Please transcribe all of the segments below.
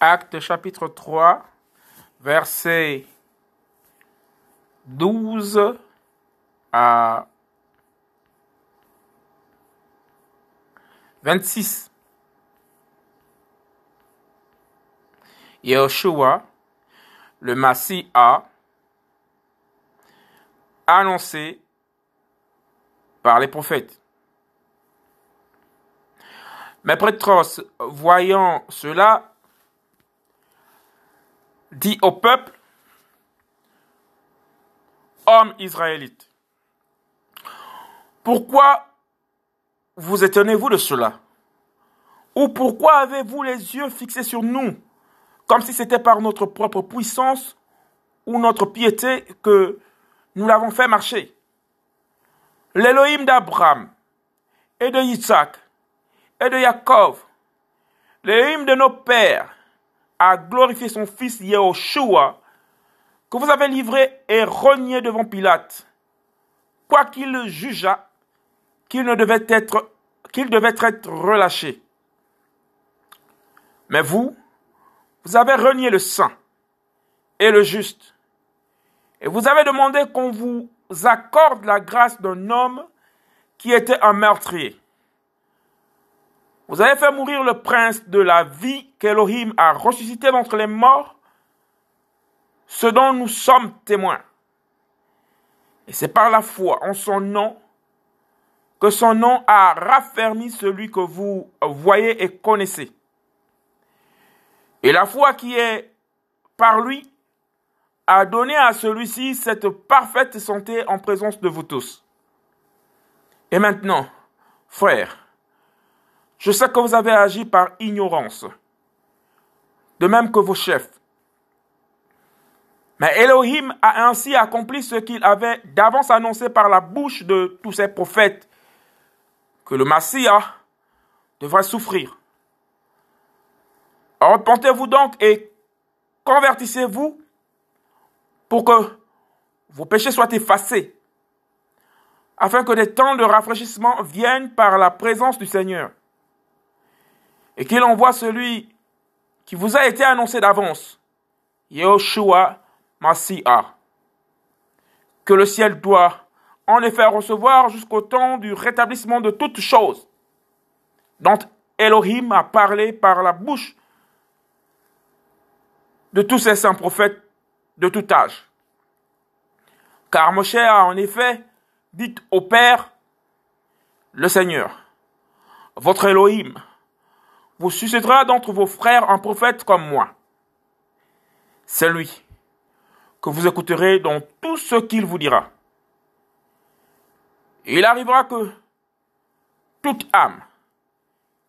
Acte chapitre 3, versets 12 à 26. Yeshua, le Messie, a annoncé par les prophètes. Mais Prétros, voyant cela, dit au peuple, Hommes israélites, pourquoi vous étonnez-vous de cela? Ou pourquoi avez-vous les yeux fixés sur nous, comme si c'était par notre propre puissance ou notre piété que nous l'avons fait marcher? L'Élohim d'Abraham et de Isaac et de Jacob, l'Élohim de nos pères, a glorifié son fils Yehoshua, que vous avez livré et renié devant Pilate, quoiqu'il jugeât qu'il ne devait être qu'il devait être relâché. Mais vous, vous avez renié le saint et le juste, et vous avez demandé qu'on vous accorde la grâce d'un homme qui était un meurtrier. Vous avez fait mourir le prince de la vie qu'Elohim a ressuscité d'entre les morts, ce dont nous sommes témoins. Et c'est par la foi en son nom que son nom a raffermi celui que vous voyez et connaissez. Et la foi qui est par lui a donné à celui-ci cette parfaite santé en présence de vous tous. Et maintenant, frères, je sais que vous avez agi par ignorance, de même que vos chefs. Mais Elohim a ainsi accompli ce qu'il avait d'avance annoncé par la bouche de tous ses prophètes, que le Messia devrait souffrir. Repentez-vous donc et convertissez-vous pour que vos péchés soient effacés, afin que des temps de rafraîchissement viennent par la présence du Seigneur et qu'il envoie celui qui vous a été annoncé d'avance, Yehoshua Masiah, que le ciel doit en effet recevoir jusqu'au temps du rétablissement de toutes choses, dont Elohim a parlé par la bouche de tous ces saints prophètes de tout âge. Car Moshe a en effet dit au Père, le Seigneur, votre Elohim, vous suscitera d'entre vos frères un prophète comme moi. C'est lui que vous écouterez dans tout ce qu'il vous dira. il arrivera que toute âme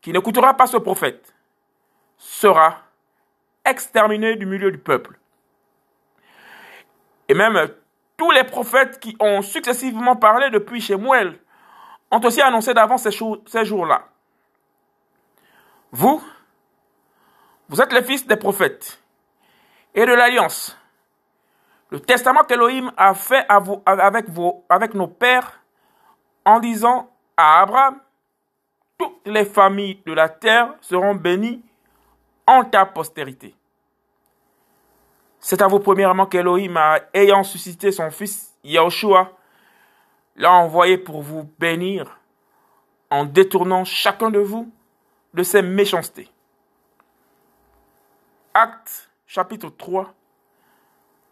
qui n'écoutera pas ce prophète sera exterminée du milieu du peuple. Et même tous les prophètes qui ont successivement parlé depuis chez Mouel ont aussi annoncé d'avance ces jours-là. Vous, vous êtes les fils des prophètes et de l'alliance. Le testament qu'Elohim a fait avec, avec nos pères en disant à Abraham, toutes les familles de la terre seront bénies en ta postérité. C'est à vous premièrement qu'Elohim, ayant suscité son fils Yahushua, l'a envoyé pour vous bénir en détournant chacun de vous de ses méchancetés. Acte chapitre 3,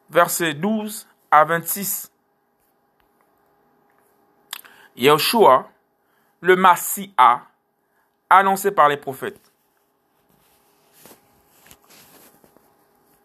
versets 12 à 26. Yeshua, le Messie, annoncé par les prophètes.